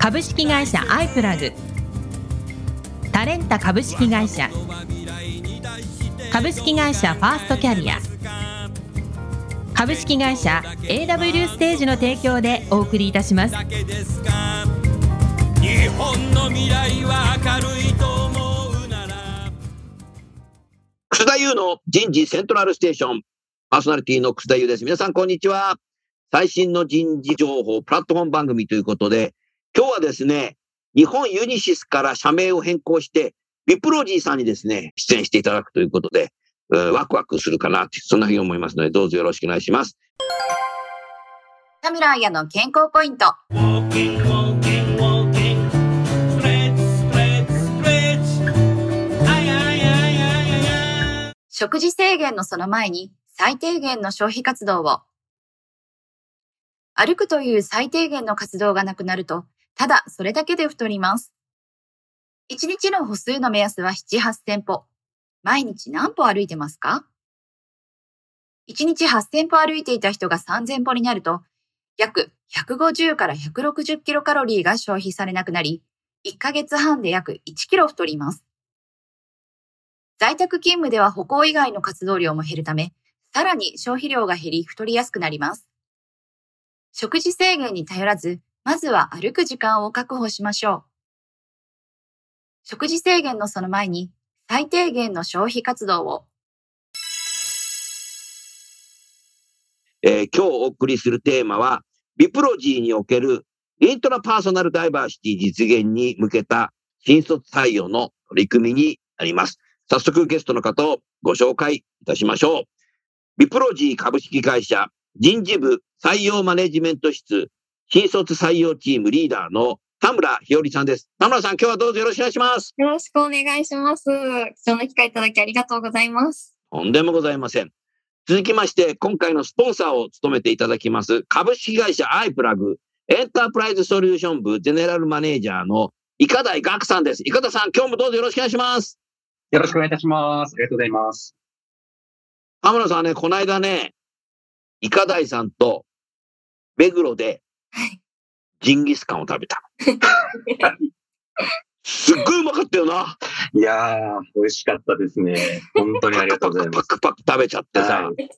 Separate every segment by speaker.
Speaker 1: 株式会社アイプラグタレンタ株式会社株式会社ファーストキャリア株式会社 AW ステージの提供でお送りいたします
Speaker 2: 日本の未来は明るいと思うなら
Speaker 3: 楠田優の人事セントラルステーション。パーソナリティの楠田優です。皆さん、こんにちは。最新の人事情報プラットフォーム番組ということで、今日はですね、日本ユニシスから社名を変更して、ビプロジーさんにですね、出演していただくということで、ワクワクするかなって、そんなふうに思いますので、どうぞよろしくお願いします。
Speaker 4: 田村彩の健康ポイント。食事制限のその前に最低限の消費活動を。歩くという最低限の活動がなくなると、ただそれだけで太ります。1日の歩数の目安は7、8000歩。毎日何歩歩いてますか ?1 日8000歩歩いていた人が3000歩になると、約150から160キロカロリーが消費されなくなり、1ヶ月半で約1キロ太ります。在宅勤務では歩行以外の活動量も減るため、さらに消費量が減り太りやすくなります。食事制限に頼らず、まずは歩く時間を確保しましょう。食事制限のその前に、最低限の消費活動を。
Speaker 3: えー今日お送りするテーマは、ビプロジーにおけるイントラパーソナルダイバーシティ実現に向けた新卒採用の取り組みになります。早速ゲストの方をご紹介いたしましょう。ビプロジー株式会社人事部採用マネジメント室新卒採用チームリーダーの田村ひよりさんです。田村さん、今日はどうぞよろしくお願いします。
Speaker 5: よろしくお願いします。貴重な機会いただきありがとうございます。
Speaker 3: とんでもございません。続きまして、今回のスポンサーを務めていただきます、株式会社アイプラグ、エンタープライズソリューション部ゼネラルマネージャーの伊香台岳さんです。伊香田さん、今日もどうぞよろしくお願いします。
Speaker 6: よろしくお願いいたします。ありがとうございます。
Speaker 3: 田村さんね、この間ね、伊香台さんと目黒でジンギスカンを食べた。すっごいうまかったよな。
Speaker 6: いやー、美味しかったですね。本当にありがとうございます。
Speaker 3: パクパク食べちゃってさ。
Speaker 6: はい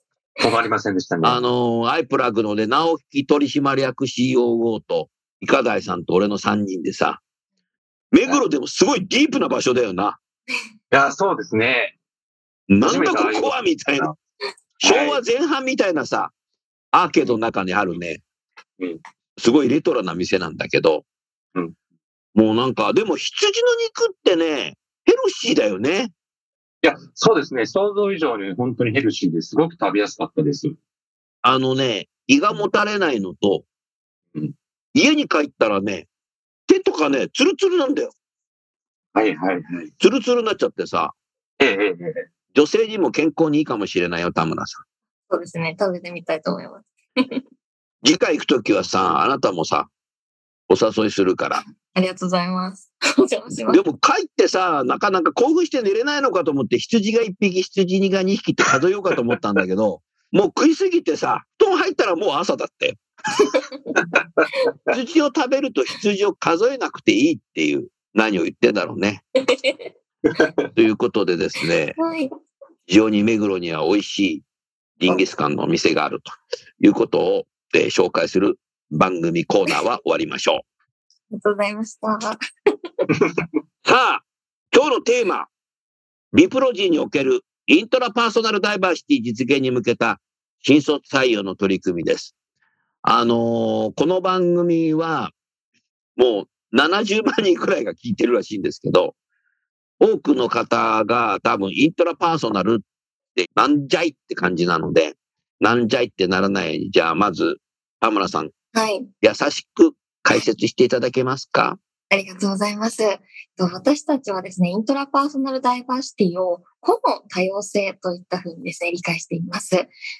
Speaker 6: 止まりませんでしたね。
Speaker 3: あのーアイプラグのね、直木取締役 COO と、伊香台さんと俺の3人でさ、目黒でもすごいディープな場所だよな。
Speaker 6: いや、そうですね。
Speaker 3: なんだここはみたいな。
Speaker 6: はい
Speaker 3: 昭和前半みたいなさ、アーケードの中にあるね
Speaker 6: うん、
Speaker 3: すごいレトロな店なんだけど
Speaker 6: うん、
Speaker 3: もうなんか、でも羊の肉ってね、ヘルシーだよね。
Speaker 6: いや、そうですね。想像以上に本当にヘルシーですごく食べやすかったです。
Speaker 3: あのね、胃がもたれないのと
Speaker 6: うん、
Speaker 3: 家に帰ったらね、手とかね、ツルツルなんだよ。
Speaker 6: はいはいはい。
Speaker 3: ツルツルになっちゃってさ、
Speaker 6: ええええええ
Speaker 3: 女性にも健康にいいかもしれないよ、田村さん。
Speaker 5: そうですね。食べてみたいと思います。
Speaker 3: 次回行くときはさ、あなたもさ、お誘いするから。
Speaker 5: ありがとうございます。お邪魔します。
Speaker 3: でも帰ってさ、なかなか興奮して寝れないのかと思って、羊が1匹、羊が2匹って数えようかと思ったんだけど、もう食いすぎてさ、布団入ったらもう朝だって。羊を食べると羊を数えなくていいっていう、何を言ってんだろうね。ということでですね、
Speaker 5: はい。
Speaker 3: 非常に目黒には美味しいジンギスカンのお店があるということを、えー紹介する番組コーナーは終わりましょう。
Speaker 5: ありがとうございました。
Speaker 3: さあ、今日のテーマ、ビプロジーにおけるイントラパーソナルダイバーシティ実現に向けた新卒採用の取り組みです。あのーこの番組は、もう70万人くらいが聞いてるらしいんですけど、多くの方が多分イントラパーソナルってなんじゃいって感じなので、なんじゃいってならないように、じゃあまず、田村さん、
Speaker 5: はい。
Speaker 3: 優しく解説していただけますか？
Speaker 5: ありがとうございます。えっと私たちはですね、イントラパーソナルダイバーシティを個の多様性といったふうにですね、理解しています。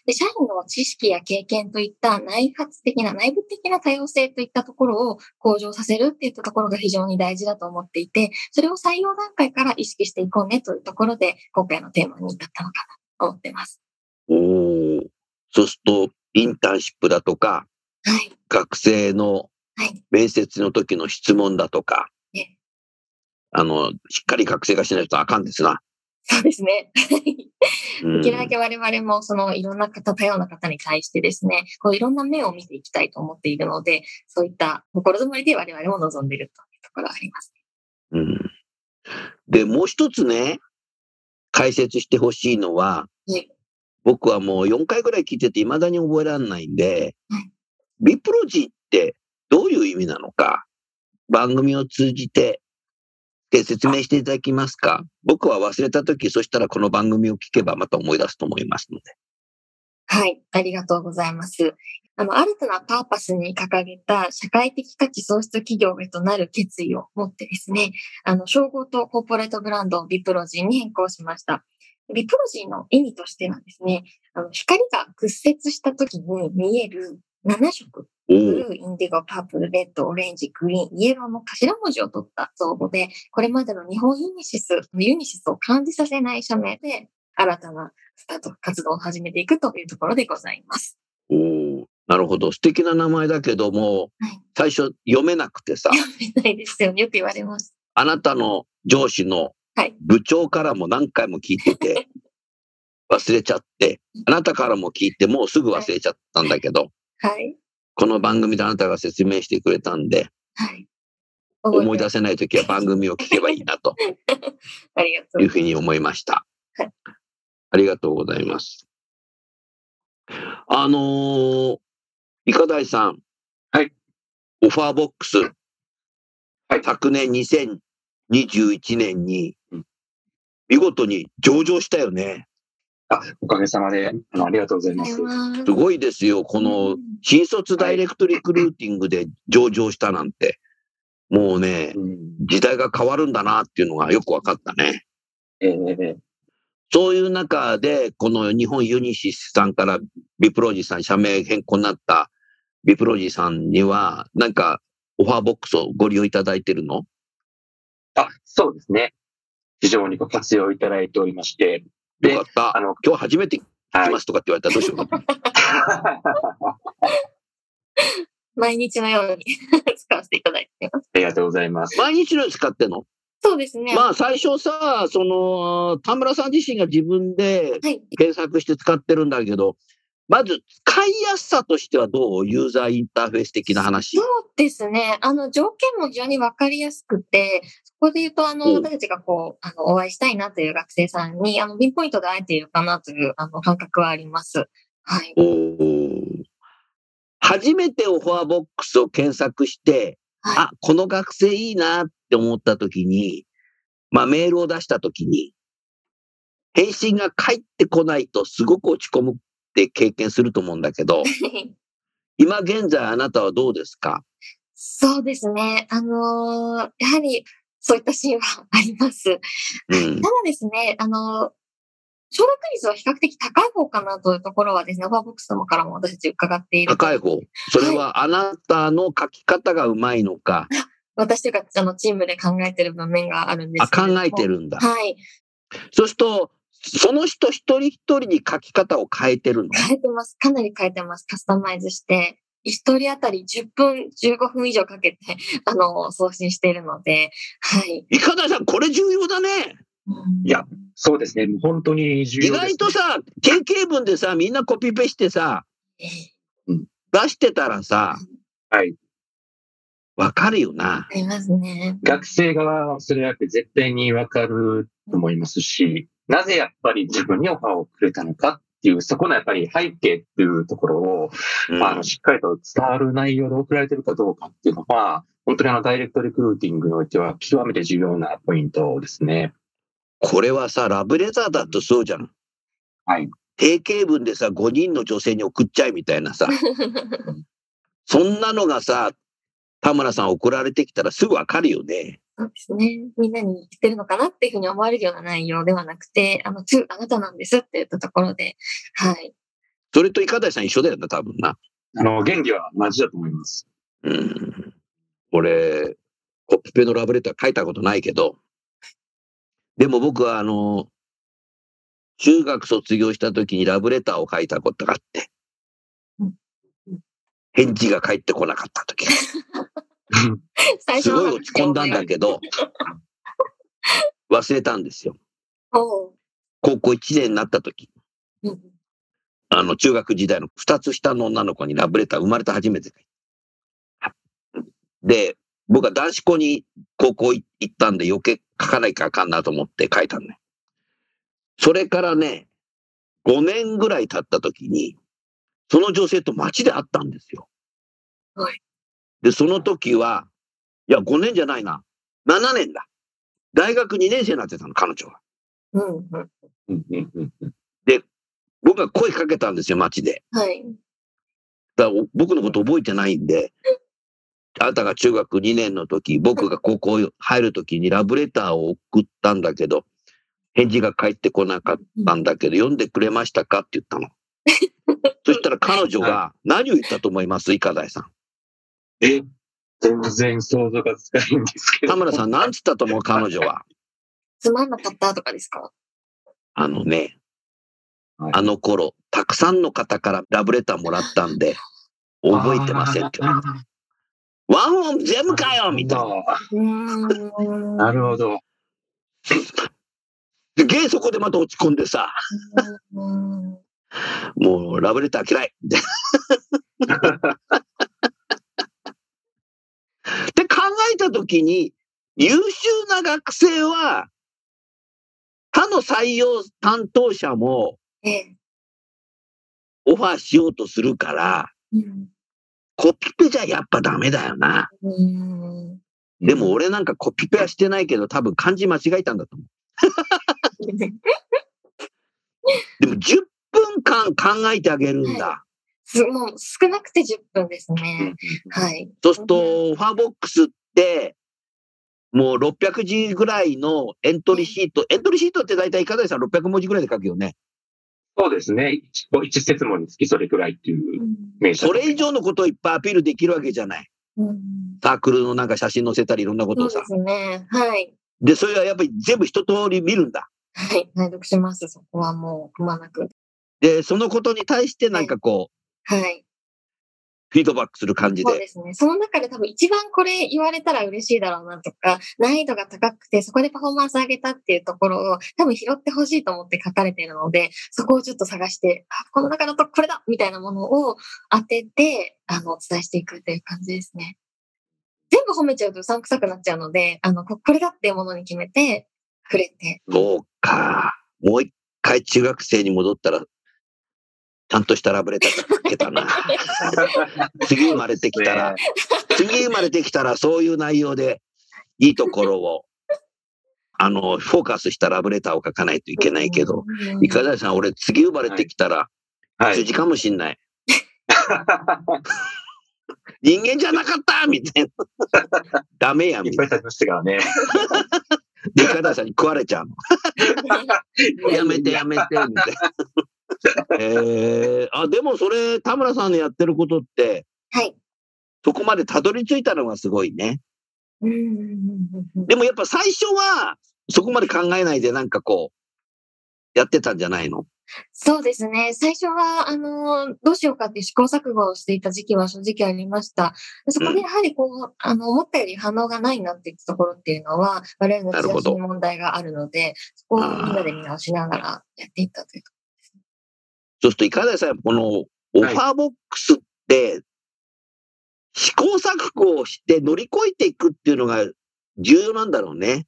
Speaker 5: で、社員の知識や経験といった内発的な、内部的な多様性といったところを向上させるっていったところが非常に大事だと思っていて、それを採用段階から意識していこうねというところで、今回のテーマに至ったのかなと思っています。
Speaker 3: おーそうすると、インターンシップだとか、
Speaker 5: はい。
Speaker 3: 学生の
Speaker 5: はい。
Speaker 3: 面接の時の質問だとか
Speaker 5: ええ、
Speaker 3: あの、しっかり学生がしないとあかんですな。
Speaker 5: そうですね。
Speaker 3: うん
Speaker 5: できるだけ我々もそのいろんな方、多様な方に対してですね、こういろんな面を見ていきたいと思っているので、そういった心づもりで我々も望んでいるというところがあります。
Speaker 3: うんで、もう一つね、解説してほしいのは、
Speaker 5: はい
Speaker 3: 僕はもう4回ぐらい聞いてて未だに覚えられないんで、
Speaker 5: はい
Speaker 3: ビプロジーってどういう意味なのか、番組を通じてで説明していただきますか？僕は忘れたとき、そしたらこの番組を聞けばまた思い出すと思いますので。
Speaker 5: はい、ありがとうございます。あの、新たなパーパスに掲げた社会的価値創出企業へとなる決意を持ってですね、あの、商号とコーポレートブランドを BIPROGY に変更しました。 BIPROGY の意味としてはですね、あの、光が屈折した時に見える7色
Speaker 3: お
Speaker 5: ブ
Speaker 3: お
Speaker 5: ルー、インディゴ、パープル、レッド、オレンジ、グリーン、イエローの頭文字を取った造語で、これまでの日本ユニシス、ユニシスを感じさせない社名で、新たなスタート活動を始めていくというところでございます。
Speaker 3: おーなるほど。素敵な名前だけども、
Speaker 5: はい
Speaker 3: 最初読めなくてさ、
Speaker 5: 読めないですよね。よく言われます。
Speaker 3: あなたの上司の
Speaker 5: はい
Speaker 3: 部長からも何回も聞いてて、忘れちゃって、あなたからも聞いて、もうすぐ忘れちゃったんだけど、
Speaker 5: はい。
Speaker 3: この番組であなたが説明してくれたんで、
Speaker 5: はい。
Speaker 3: 思い出
Speaker 5: す。
Speaker 3: せないときは番組を聞けばいいなと
Speaker 5: ありがとう
Speaker 3: いうふうに思いました
Speaker 5: はい。
Speaker 3: ありがとうございます。あのー、いかだいさん。
Speaker 6: はい。
Speaker 3: オファーボックス。
Speaker 6: はい
Speaker 3: 昨年2021年に
Speaker 6: うん、
Speaker 3: 見事に上場したよね。
Speaker 6: あ、おかげさまで、あのありがとうございます。
Speaker 3: すごいですよ。この新卒ダイレクトリクルーティングで上場したなんて。もうね、
Speaker 6: うん
Speaker 3: 時代が変わるんだなっていうのがよく分かったね。
Speaker 6: えー
Speaker 3: そういう中で、この日本ユニシスさんからビプロジーさん社名変更になったビプロジーさんには、なんかオファーボックスをご利用いただいてるの？
Speaker 6: あ、そうですね。非常にご活用いただいておりまして。で
Speaker 3: よかった。
Speaker 6: あの、
Speaker 3: 今日初めて聞き
Speaker 6: はい
Speaker 3: ますとかって言われたらどうしようかと。
Speaker 5: 毎日のように 使わせていただいています。
Speaker 6: ありがとうございます。
Speaker 3: 毎日のように使ってんの？
Speaker 5: そうですね。
Speaker 3: まあ最初さ、その、田村さん自身が自分で
Speaker 5: はい。
Speaker 3: 検索して使ってるんだけど、まず使いやすさとしてはどう？ユーザーインターフェース的な話
Speaker 5: そ。うですね。あの、条件も非常にわかりやすくて、そこで言うと、あの、
Speaker 3: うん
Speaker 5: 私たちがこう、あの、お会いしたいなという学生さんに、あの、ピンポイントで会えているかなという、あの、感覚はあります。はい。
Speaker 3: 初めてオファーボックスを検索して、
Speaker 5: はい
Speaker 3: あ、この学生いいなって思った時に、まあメールを出した時に、返信が返ってこないとすごく落ち込むって経験すると思うんだけど、今現在あなたはどうですか？
Speaker 5: そうですね。あのーやはり、そういったシーンはあります。
Speaker 3: うん
Speaker 5: た。だですね、あのー承諾率は比較的高い方かなというところはですね、オファーボックス様からも私たち伺っている。
Speaker 3: 高い方。それはあなたの書き方がうまいのか、
Speaker 5: 私というか、あの、チームで考えてる場面があるんで
Speaker 3: あ、
Speaker 5: すけれども
Speaker 3: 考えて。るんだ。
Speaker 5: はい。
Speaker 3: そうすると、その人一人一人に書き方を変えてるの？
Speaker 5: 変えてます。かなり変えてます。カスタマイズして。一人当たり10分、15分以上かけて、あの、送信しているので、はい。
Speaker 3: いかださん、これ重要だね。
Speaker 6: いやそうですね。もう本当に重
Speaker 3: 意
Speaker 6: 要です、
Speaker 3: 外とさ、定型文でさ、みんなコピペしてさ、
Speaker 5: え
Speaker 3: 出してたらさ、
Speaker 6: はい。
Speaker 3: わかるよな。
Speaker 5: ありますね。
Speaker 6: 学生側はそれだけ絶対にわかると思いますし、なぜやっぱり自分にオファーをくれたのかっていう、そこのやっぱり背景っていうところを、
Speaker 3: うん
Speaker 6: まあ、あのしっかりと伝わる内容で送られてるかどうかっていうのは、本当にあのダイレクトリクルーティングにおいては極めて重要なポイントですね。
Speaker 3: これはさ、ラブレターだとそうじゃん。
Speaker 6: はい。
Speaker 3: 定型文でさ、5人の女性に送っちゃいみたいなさ、そんなのがさ、田村さん送られてきたらすぐわかるよね。
Speaker 5: そうですね。みんなに言ってるのかなっていうふうに思われるような内容ではなくて、あの、2、あなたなんですって言ったところで、はい。
Speaker 3: それといかだいさん一緒だよな、多分な。
Speaker 6: あの、原理は同じだと思います。
Speaker 3: うん。俺、コピペのラブレター書いたことないけど、でも僕はあの、中学卒業した時にラブレターを書いたことがあって
Speaker 5: うん、
Speaker 3: 返事が返ってこなかった時、
Speaker 5: 最
Speaker 3: すごい
Speaker 5: の
Speaker 3: 落ち込んだんだけど、忘れたんですよ。高校1年になった時、
Speaker 5: うん
Speaker 3: あの、中学時代の2つ下の女の子にラブレター生まれて初めて。で、僕は男子校に高校行ったんで余計書かないかあかんなと思って書いたのね。それからね、5年ぐらい経った時に、その女性と街で会ったんですよ。
Speaker 5: はい
Speaker 3: で、その時は、いや、5年じゃないな。7年だ。大学2年生になってたの、彼女は。
Speaker 5: うんうん。
Speaker 6: うんうんうんうん
Speaker 3: 僕が声かけたんですよ、街で。
Speaker 5: はい。
Speaker 3: だ僕のこと覚えてないんで、あなたが中学2年の時、僕が高校入る時にラブレターを送ったんだけど、返事が返ってこなかったんだけど、読んでくれましたか？って言ったの。そしたら彼女が何を言ったと思います？いかだいさん。
Speaker 6: え、全然想像がつかないんですけど。
Speaker 3: 田村さん、何つったと思う彼女は？
Speaker 5: つまんなかったとかですか？
Speaker 3: あのね
Speaker 6: はい、
Speaker 3: あの頃、たくさんの方からラブレターもらったんで、覚えてませんって言われた。ワンオン全部かよみたいな。
Speaker 6: な。
Speaker 5: うーん。
Speaker 6: なるほど。
Speaker 3: で、ゲイそこでまた落ち込んでさ、
Speaker 5: うん
Speaker 3: もうラブレター嫌い。でって考えたときに、優秀な学生は、他の採用担当者も
Speaker 5: ええ。
Speaker 3: オファーしようとするから、
Speaker 5: うん
Speaker 3: コピペじゃやっぱダメだよな。
Speaker 5: うん。
Speaker 3: でも俺なんかコピペはしてないけど、多分漢字間違えたんだと思う。でも10分間考えてあげるんだ。
Speaker 5: すもう少なくて10分ですね。はい。
Speaker 3: そうすると、オファーボックスもう600字ぐらいのエントリーシート、エントリーシートって大体、いかだいさん600文字ぐらいで書くよね。
Speaker 6: そうですね。一一節問につきそれくらいっていう名称。
Speaker 3: それ以上のことをいっぱいアピールできるわけじゃない。
Speaker 5: うん
Speaker 3: サークルのなんか写真載せたりいろんなことをさ
Speaker 5: そうで。すね。はい。
Speaker 3: で、それはやっぱり全部一通り見るんだ。
Speaker 5: はい。拝読します。そこはもうくまなく。
Speaker 3: で、そのことに対してなんかこう、
Speaker 5: はい。
Speaker 3: フィードバックする感じで。
Speaker 5: そうですね。その中で多分一番これ言われたら嬉しいだろうなとか、難易度が高くて、そこでパフォーマンス上げたっていうところを多分拾ってほしいと思って書かれているので、そこをちょっと探して、あ、この中だとこれだみたいなものを当てて、あの、お伝えしていくっていう感じですね。全部褒めちゃうとうさんくさくなっちゃうので、あの、ここれだっていうものに決めて、触れて。
Speaker 3: そうか。もう一回中学生に戻ったら、ちゃんとしたラブレター書けたな。次生まれてきたら、次生まれてきたらそういう内容でいいところを、あの、フォーカスしたラブレターを書かないといけないけど、
Speaker 5: うん
Speaker 3: いかだいさん、俺次生まれてきたら、
Speaker 6: はい。
Speaker 3: 辻かもしんない。人間じゃなかったみたいな。ダメやん、みたいな。
Speaker 6: いっぱい食べましたからね。
Speaker 3: で、いかだいさんに食われちゃうの。やめてやめて、みたいな。えー、あ、でもそれ、田村さんのやってることって、
Speaker 5: はい。
Speaker 3: そこまでたどり着いたのがすごいね。
Speaker 5: うんうんうんうん
Speaker 3: でもやっぱ最初は、そこまで考えないでなんかこう、やってたんじゃないの？
Speaker 5: そうですね。最初は、あの、どうしようかって試行錯誤をしていた時期は正直ありました。でそこでやはりこう、あの、思ったより反応がないなっていったところっていうのは、我々の
Speaker 3: なるほど
Speaker 5: 治安に問題があるので、そこをみんなで見直しながらやっていったというと。
Speaker 3: そうすると、いかだいさん、このオファーボックスって、試行錯誤をして乗り越えていくっていうのが重要なんだろうね。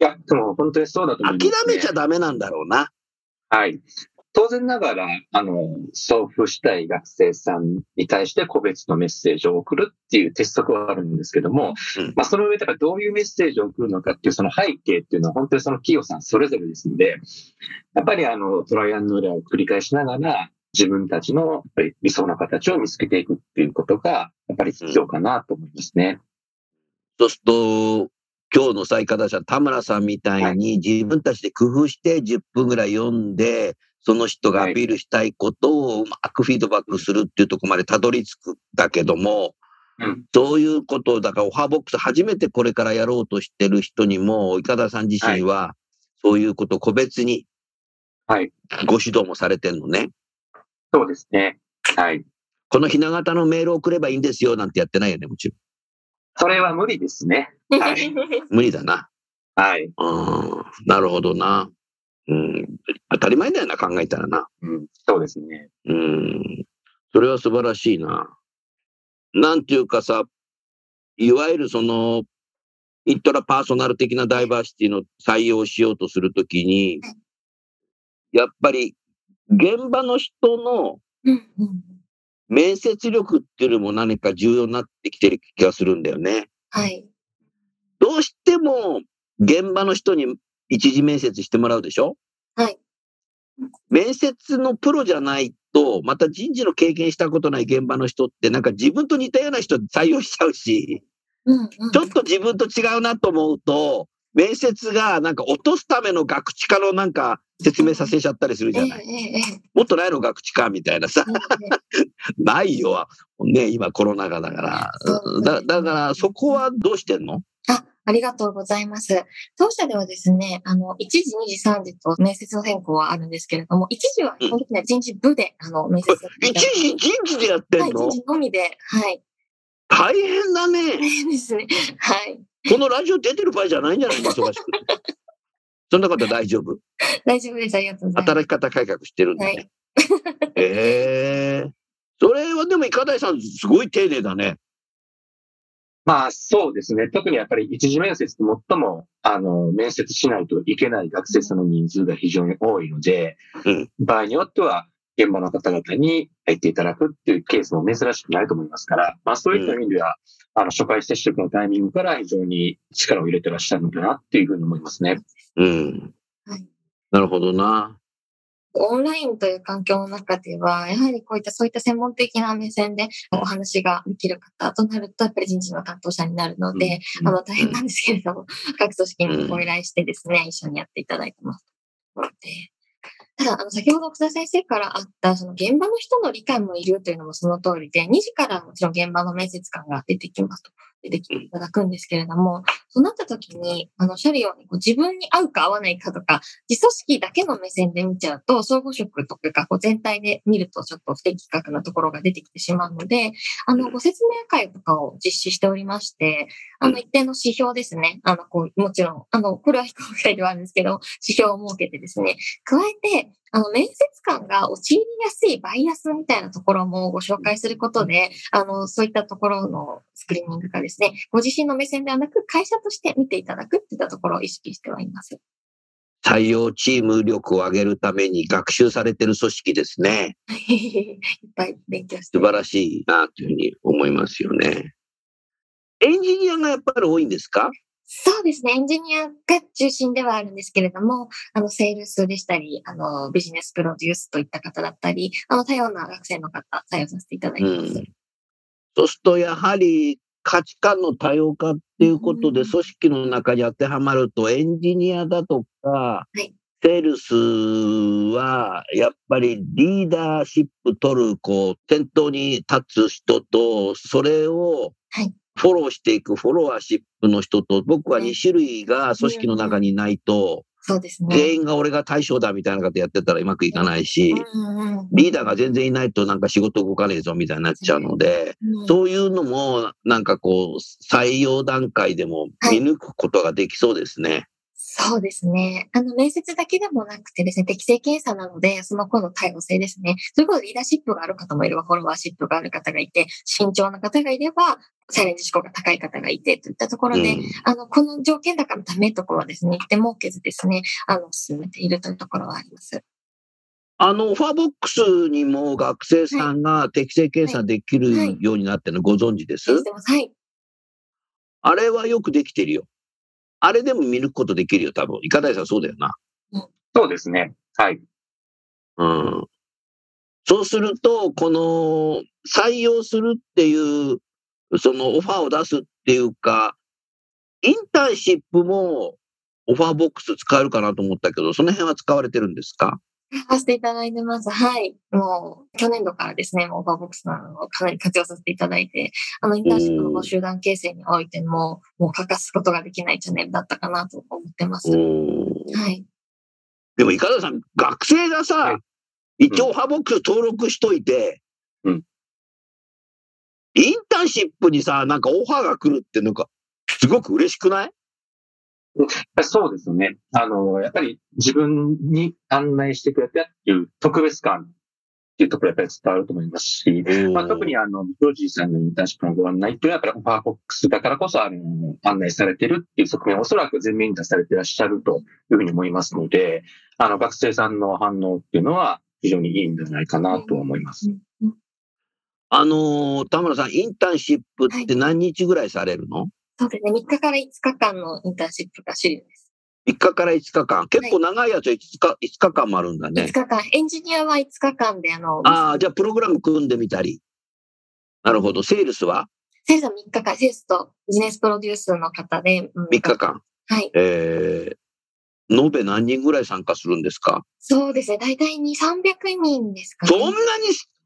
Speaker 6: いや、でも本当にそうだと思い
Speaker 3: 諦
Speaker 6: ます、ね。
Speaker 3: めちゃダメなんだろうな。
Speaker 6: はい。当然ながら、あの、送付したい学生さんに対して個別のメッセージを送るっていう鉄則はあるんですけども、
Speaker 3: うん
Speaker 6: まあその上でどういうメッセージを送るのかっていうその背景っていうのは本当にその企業さんそれぞれですので、やっぱりあの、トライアンドエラーを繰り返しながら、自分たちの理想の形を見つけていくっていうことが、やっぱり必要かなと思いますね。
Speaker 3: そうすると、今日の最下打者、田村さんみたいに自分たちで工夫して10分ぐらい読んで、その人がアピールしたいことをうまくフィードバックするっていうところまでたどり着くんだけども、
Speaker 6: うん
Speaker 3: そういうことを、だからオファーボックス初めてこれからやろうとしてる人にも、いかださん自身は、そういうことを個別に
Speaker 6: はい。
Speaker 3: ご指導もされてるのね。
Speaker 6: そうですね。はい。
Speaker 3: このひな形のメールを送ればいいんですよなんてやってないよね、もちろ
Speaker 6: それは無理ですね。はい。
Speaker 3: ん。無理だな。
Speaker 6: はい。
Speaker 3: うん。なるほどな。うん。当たり前だよな、考えたらな。
Speaker 6: うん、そうですね。
Speaker 3: うん。それは素晴らしいな。なんていうかさ、いわゆるその、イントラパーソナル的なダイバーシティの採用しようとするときに、やっぱり現場の人の面接力っていうのも何か重要になってきてる気がするんだよね。
Speaker 5: はい。
Speaker 3: どうしても現場の人に一次面接してもらうでしょ？
Speaker 5: はい。
Speaker 3: 面接のプロじゃないと、また人事の経験したことない現場の人って、なんか自分と似たような人採用しちゃうし、
Speaker 5: うんうん
Speaker 3: ちょっと自分と違うなと思うと、面接がなんか落とすための学知化のなんか説明させちゃったりするじゃない。
Speaker 5: えええええ
Speaker 3: もっとないの学知化みたいなさ、
Speaker 5: ええ
Speaker 3: ないよ。ね、今コロナ禍だから。だだからそこはどうしてんの？
Speaker 5: あ、ありがとうございます。当社ではですね、あの、1時、2時、3時と面接の変更はあるんですけれども、1時は基本的には人事部で、あの、面接を
Speaker 3: 一時人事でやって
Speaker 5: はい、
Speaker 3: んの
Speaker 5: 人事のみで、はい。
Speaker 3: 大変だね。
Speaker 5: ですね。はい。
Speaker 3: このラジオ出てる場合じゃないんじゃないの忙しくて。そんなことは大丈夫？
Speaker 5: 大丈夫です。ありがとうございます。
Speaker 3: 働き方改革してるんだね。ええそれはでも、いかだいさん、すごい丁寧だね。
Speaker 6: まあそうですね。特にやっぱり一次面接って最も、あの、面接しないといけない学生さんの人数が非常に多いので、
Speaker 3: うん
Speaker 6: 場合によっては現場の方々に入っていただくっていうケースも珍しくないと思いますから、まあそういった意味では、あの、初回接触のタイミングから非常に力を入れてらっしゃるのかなっていうふうに思いますね。
Speaker 3: うん。
Speaker 5: はい
Speaker 3: なるほどな。
Speaker 5: オンラインという環境の中では、やはりこういったそういった専門的な目線でお話ができる方となると、やっぱり人事の担当者になるので、
Speaker 6: うん。
Speaker 5: あの、大変なんですけれども、各組織にご依頼してですね、一緒にやっていただいてます。ただ、あの、先ほど奥田先生からあった、その現場の人の理解もいるというのもその通りで、2時からもちろん現場の面接官が出てきますと。出てきていただくんですけれども、そうなった時に、あの、おっしゃるように、こう自分に合うか合わないかとか、自組織だけの目線で見ちゃうと、総合職とかこう全体で見るとちょっと不適格なところが出てきてしまうので、あの、ご説明会とかを実施しておりまして、あの、一定の指標ですね。あの、こう、もちろん、あの、これは非公開ではあるんですけど、指標を設けてですね、加えて、あの、面接官が陥りやすいバイアスみたいなところもご紹介することで、あの、そういったところのスクリーニングがですね、ご自身の目線ではなく、会社として見ていただくっていったところを意識してはいます。
Speaker 3: 採用チーム力を上げるために学習されてる組織ですね。
Speaker 5: いっぱい勉強して。
Speaker 3: 素晴らしいなというふうに思いますよね。エンジニアがやっぱり多いんですか？
Speaker 5: そうですね。エンジニアが中心ではあるんですけれども、あの、セールスでしたり、あの、ビジネスプロデュースといった方だったり、あの、多様な学生の方、採用させていただいてます。
Speaker 3: うん。そうすると、やはり価値観の多様化っていうことで、
Speaker 5: うん。
Speaker 3: 組織の中に当てはまると、エンジニアだとか、
Speaker 5: い。
Speaker 3: セールスは、やっぱりリーダーシップ取る、こう、先頭に立つ人と、それを
Speaker 5: はい
Speaker 3: フォローしていくフォロワーシップの人と、僕は2種類が組織の中にないと、
Speaker 5: そうですね。
Speaker 3: 全員が俺が対象だみたいなことやってたらうまくいかないし、リーダーが全然いないとなんか仕事動かねえぞみたいになっちゃうので、
Speaker 5: うん。
Speaker 3: そういうのもなんかこう採用段階でも見抜くことができそうですね。
Speaker 5: そうですね。あの、面接だけでもなくてですね、適正検査なので、その子の多様性ですね。それこそリーダーシップがある方もいれば、フォロワーシップがある方がいて、慎重な方がいれば、チャレンジ志向が高い方がいて、といったところで、
Speaker 3: うん
Speaker 5: あの、この条件だからダメところはですね、一点設けずですね、あの、進めているというところはあります。
Speaker 3: あの、オファーボックスにも学生さんが適正検査できる
Speaker 5: はい
Speaker 3: ようになってるのご存知です、
Speaker 5: してます。はい。
Speaker 3: あれはよくできてるよ。あれでも見抜くことできるよ、多分。いかだいさんそうだよな。
Speaker 6: そうですね。はい。
Speaker 3: うん。そうすると、この採用するっていう、そのオファーを出すっていうか、インターンシップもオファーボックス使えるかなと思ったけど、その辺は使われてるんですか？
Speaker 5: させていただいてます。はい。もう、去年度からですね、もうオファーボックスなのをかなり活用させていただいて、あの、インターンシップのご集団形成においても、もう欠かすことができないチャンネルだったかなと思ってます。は
Speaker 3: お
Speaker 5: い。
Speaker 3: でも、いかださん、学生がさ、
Speaker 6: はい
Speaker 3: 一応オファーボックス登録しといて、
Speaker 6: うん
Speaker 3: インターンシップにさ、なんかオファーが来るってなんか、すごく嬉しくない？
Speaker 6: そうですよね。あの、やっぱり自分に案内してくれたっていう特別感っていうところやっぱり伝わると思いますし、まあ、特にあの、ジョージーさんのインターンシップのご案内っていうのはやっぱりオファーボックスだからこそあの案内されてるっていう側面をおそらく前面に出されていらっしゃるというふうに思いますので、あの、学生さんの反応っていうのは非常にいいんじゃないかなと思います。
Speaker 3: あのー田村さん、インターンシップって何日ぐらいされるの、
Speaker 5: そうですね。3日から5日間のインターンシップが主流です。
Speaker 3: ?3 日から5日間。結構長いやつは5日 ,5 日間もあるんだ
Speaker 5: 5
Speaker 3: ね。
Speaker 5: 日間。エンジニアは5日間で、あの、
Speaker 3: ああ、じゃあプログラム組んでみたり。なるほど。セールスは？
Speaker 5: セールスは3日間、セールスとビジネスプロデュースの方で、うん
Speaker 3: 3日間。
Speaker 5: はい。
Speaker 3: えー、延べ何人ぐらい参加するんですか？
Speaker 5: そうですね。大体2、300人ですかね。
Speaker 3: そんなに、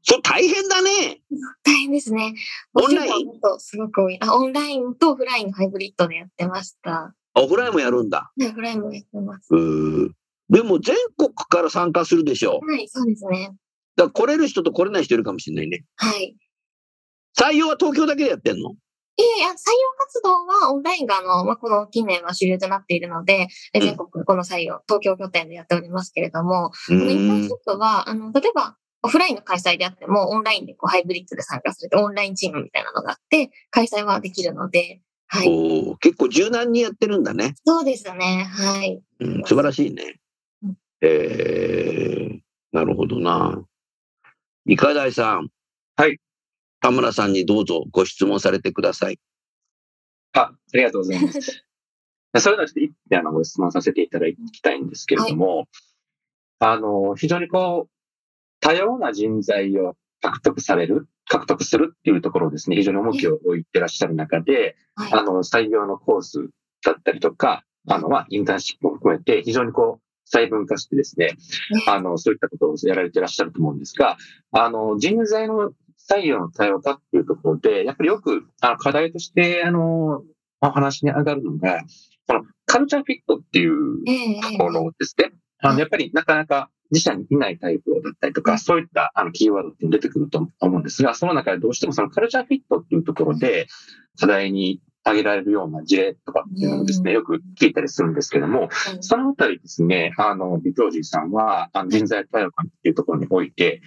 Speaker 3: そ大変だね。
Speaker 5: 大変ですね。
Speaker 3: オンライン
Speaker 5: とすごく多い。あ、オンラインとオフラインのハイブリッドでやってました。
Speaker 3: オフラインもやるんだ。
Speaker 5: はいオフラインもやってます。
Speaker 3: でも全国から参加するでしょ。
Speaker 5: はい、そうですね。
Speaker 3: だから来れる人と来れない人いるかもしれないね。
Speaker 5: はい。
Speaker 3: 採用は東京だけでやってんの？
Speaker 5: いやいや、採用活動はオンラインが、あの、まあ、この近年は主流となっているので、え全国この採用、東京拠点でやっておりますけれども、
Speaker 3: う
Speaker 5: このインターンシップは、あの、例えば、オフラインの開催であっても、オンラインでこうハイブリッドで参加すると、オンラインチームみたいなのがあって、開催はできるので、はい。
Speaker 3: おー結構柔軟にやってるんだね。
Speaker 5: そうですね。はい。
Speaker 3: うん、素晴らしいね
Speaker 5: うん。
Speaker 3: えー、なるほどな。イカダイさん。
Speaker 6: はい。
Speaker 3: 田村さんにどうぞご質問されてください。
Speaker 6: あ、ありがとうございます。それではちょっと一点あのご質問させていただきたいんですけれども、あの、非常にこう、多様な人材を獲得される、獲得するっていうところをですね、非常に重きを置いてらっしゃる中で、
Speaker 5: はい。
Speaker 6: あの、採用のコースだったりとか、あの、まあ、インターンシップも含めて、非常にこう、細分化してですね、
Speaker 5: ね
Speaker 6: あの、そういったことをやられてらっしゃると思うんですが、あの、人材の採用の多様化っていうところで、やっぱりよく、あの、課題として、あの、お話に上がるのが、その、カルチャーフィットっていう
Speaker 5: ええ
Speaker 6: ところですね。あの、やっぱりなかなか自社にいないタイプだったりとか、そういったあのキーワードって出てくると思うんですが、その中でどうしてもそのカルチャーフィットっていうところで課題に挙げられるような事例とかっていうのをですね、よく聞いたりするんですけども、そのあたりですね、あの、ビプロジーさんは、あ人材多様化っていうところにおいて、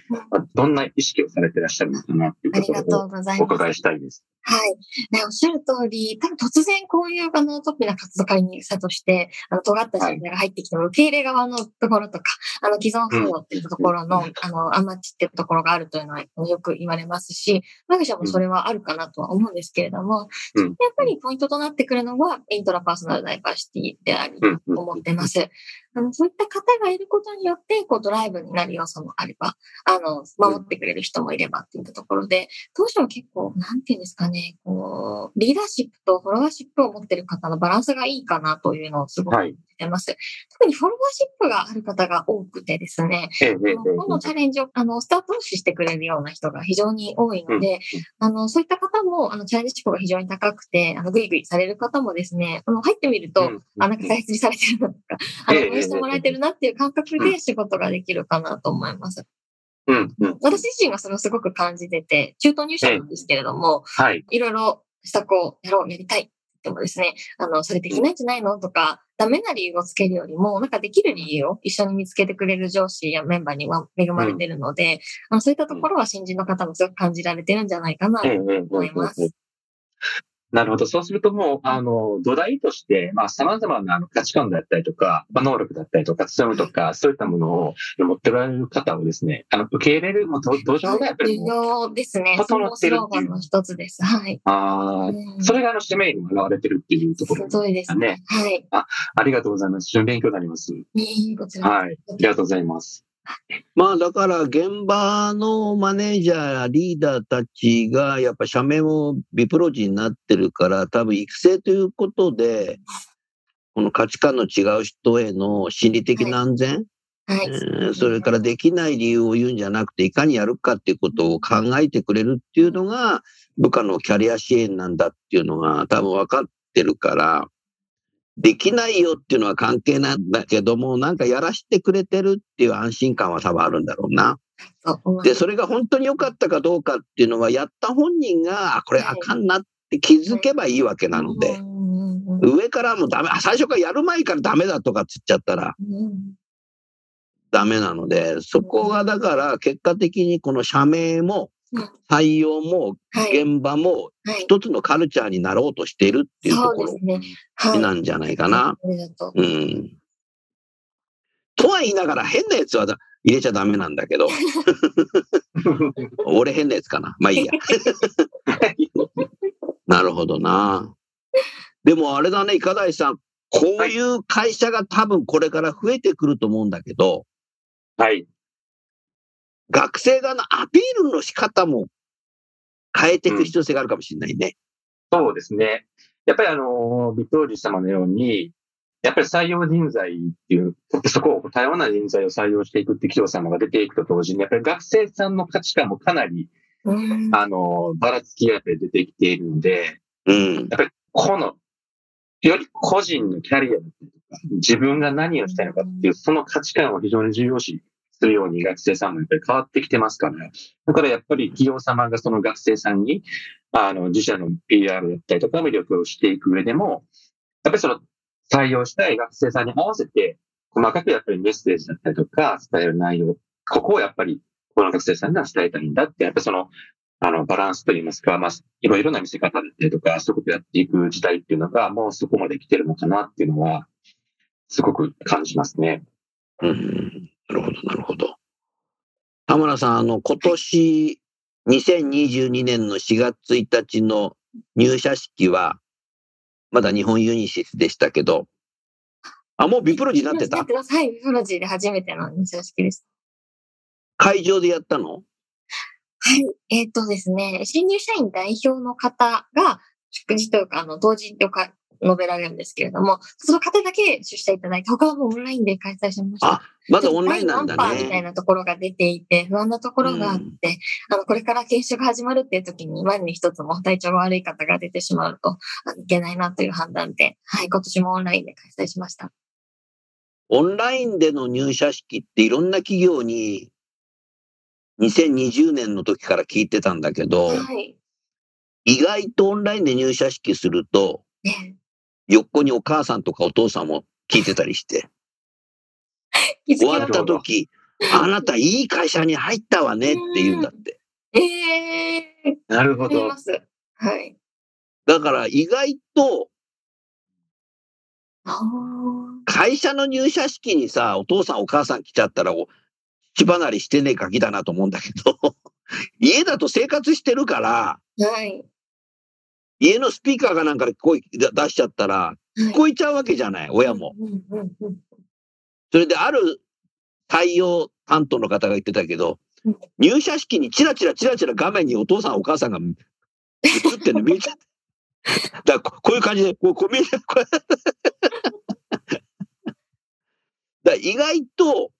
Speaker 6: どんな意識をされてらっしゃるのかなっていうこ
Speaker 5: と
Speaker 6: を
Speaker 5: うございます。
Speaker 6: お伺いしたいです。
Speaker 5: はい。ね、おっしゃる通り、多分突然こういうあのトップな活動家にしたとして、あの、尖った人材が入ってきても、受け入れ側のところとか、あの、既存不要っていうところの、あの、アマチっていうところがあるというのはよく言われますし、我が社もそれはあるかなとは思うんですけれども、
Speaker 6: うん
Speaker 5: やっぱりポイントとなってくるのは、イントラパーソナルダイバーシティであり、
Speaker 6: と
Speaker 5: 思ってます。あの、そういった方がいることによって、こう、ドライブになる要素もあれば、あの、守ってくれる人もいればっていったところで、当初は結構、なんていうんですかね、こう、リーダーシップとフォロワーシップを持っている方のバランスがいいかなというのをすごく
Speaker 6: はい。
Speaker 5: てます。特にフォロワーシップがある方が多くてですね、
Speaker 6: ええ、ええ、ええ
Speaker 5: あのチャレンジを、あの、スタート押ししてくれるような人が非常に多いので、あの、そういった方も、あの、チャレンジ志向が非常に高くて、あの、グイグイされる方もですね、あの、入ってみると、
Speaker 6: うん
Speaker 5: あ、なんか大切にされてるなとか、あの、してもらえてるなっていう感覚で仕事ができるかなと思います。
Speaker 6: うん、うん。
Speaker 5: 私自身はそれをすごく感じてて、中途入社なんですけれども、
Speaker 6: はい。
Speaker 5: いろいろ施策をやろう、やりたいって言ってもですね、あの、それできないんじゃないのとか、ダメな理由をつけるよりも、なんかできる理由を一緒に見つけてくれる上司やメンバーには恵まれてるので、あのそういったところは新人の方もすごく感じられてるんじゃないかなと思います。
Speaker 6: なるほど。そうするともう、あの、土台として、まあ、様々なあの価値観だったりとか、まあ、能力だったりとか、強みとか、そういったものを持っておられる方をですね、あの、受け入れる、もう、土土壌がやっぱり
Speaker 5: 重
Speaker 6: もう、
Speaker 5: 要ですね。そ
Speaker 6: 整ってるっていう
Speaker 5: の一つです。はい。
Speaker 6: ああ、
Speaker 5: うん
Speaker 6: それがあの、使命にも現れてるっていうところ
Speaker 5: そうですね。
Speaker 6: ね。
Speaker 5: はい。
Speaker 6: ありがとうございます。非常に勉強になります。
Speaker 5: こちら
Speaker 6: はい。ありがとうございます。
Speaker 3: まあだから現場のマネージャー、リーダーたちがやっぱ社名もビプロジーになってるから多分育成ということで、この価値観の違う人への心理的な安全、
Speaker 5: はい。
Speaker 3: えーそれからできない理由を言うんじゃなくていかにやるかっていうことを考えてくれるっていうのが部下のキャリア支援なんだっていうのが多分分かってるから、できないよっていうのは関係なんだけども、なんかやらしてくれてるっていう安心感は多分あるんだろうな。で、それが本当に良かったかどうかっていうのは、やった本人が、あこれあかんなって気づけばいいわけなので、上からもうダメ、あ最初からやる前からダメだとかつっちゃったら
Speaker 5: うん。
Speaker 3: ダメなので、そこがだから結果的にこの社名も
Speaker 5: うん
Speaker 3: 採用も
Speaker 5: はい。
Speaker 3: 現場も
Speaker 5: はい。
Speaker 3: 一つのカルチャーになろうとしているっていうところ。なんじゃないかな。
Speaker 5: と。
Speaker 3: うん。とは言いながら変なやつはだ入れちゃダメなんだけど、俺変なやつかな。まあいいや。なるほどな。でもあれだね、いかだいさん。こういう会社が多分これから増えてくると思うんだけど、
Speaker 6: はい。
Speaker 3: 学生側のアピールの仕方も変えていく必要性があるかもしれないね。
Speaker 6: そうですね。やっぱりあの、ビットーリー様のように、やっぱり採用人材っていう、そこを多様な人材を採用していくって企業様が出ていくと同時に、やっぱり学生さんの価値観もかなり、
Speaker 5: うん
Speaker 6: あの、ばらつきがやっぱり出てきているので、
Speaker 3: うん。
Speaker 6: やっぱりこの、より個人のキャリアだったりとか、自分が何をしたいのかっていう、その価値観を非常に重要視するように学生さんもやっぱり変わってきてますから、だからやっぱり企業様がその学生さんに、あの、自社の PR だったりとか魅力をしていく上でも、やっぱりその採用したい学生さんに合わせて、細かくやっぱりメッセージだったりとか伝える内容、ここをやっぱりこの学生さんが伝えたいんだって、やっぱりそのあの、バランスといいますか、まあ、いろいろな見せ方だったりとか、そういうことやっていく時代っていうのが、もうそこまで来てるのかなっていうのは、すごく感じますね。
Speaker 3: うん。なるほど、なるほど。田村さん、あの、今年、2022年の4月1日の入社式は、まだ日本ユニシスでしたけど、あ、もうビプロジーになってた？
Speaker 5: はい。ビプロジーで初めての入社式です。
Speaker 3: 会場でやったの？
Speaker 5: はい。えっ、とですね、新入社員代表の方が、祝辞というか、あの、同時とか述べられるんですけれども、その方だけ出社いただいて、他はもうオンラインで開催しました。
Speaker 3: あ、まだオンラインなんだ
Speaker 5: 第何波みたい
Speaker 3: ね。
Speaker 5: なところが出ていて、不安なところがあって、あの、これから研修が始まるっていう時に、万に一つも体調が悪い方が出てしまうと、いけないなという判断で、はい、今年もオンラインで開催しました。
Speaker 3: オンラインでの入社式っていろんな企業に2020年の時から聞いてたんだけど、
Speaker 5: はい。
Speaker 3: 意外とオンラインで入社式すると、
Speaker 5: ね、
Speaker 3: 横にお母さんとかお父さんも聞いてたりして、終わっ
Speaker 5: た
Speaker 3: 時、あなたいい会社に入ったわねって言うんだって。
Speaker 5: ええー、
Speaker 6: なるほど。
Speaker 5: はい。
Speaker 3: だから意外と会社の入社式にさ、お父さんお母さん来ちゃったら、お血離れしてねえガキだなと思うんだけど、家だと生活してるから、
Speaker 5: はい。
Speaker 3: 家のスピーカーかなんかで声出しちゃったら、聞こえちゃうわけじゃない、親も。それである採用担当の方が言ってたけど
Speaker 5: うん、
Speaker 3: 入社式にチラチラチラチラ画面にお父さんお母さんが映ってるの 見えちゃった。だからここういう感じで、こうこう見えちゃう。だ意外と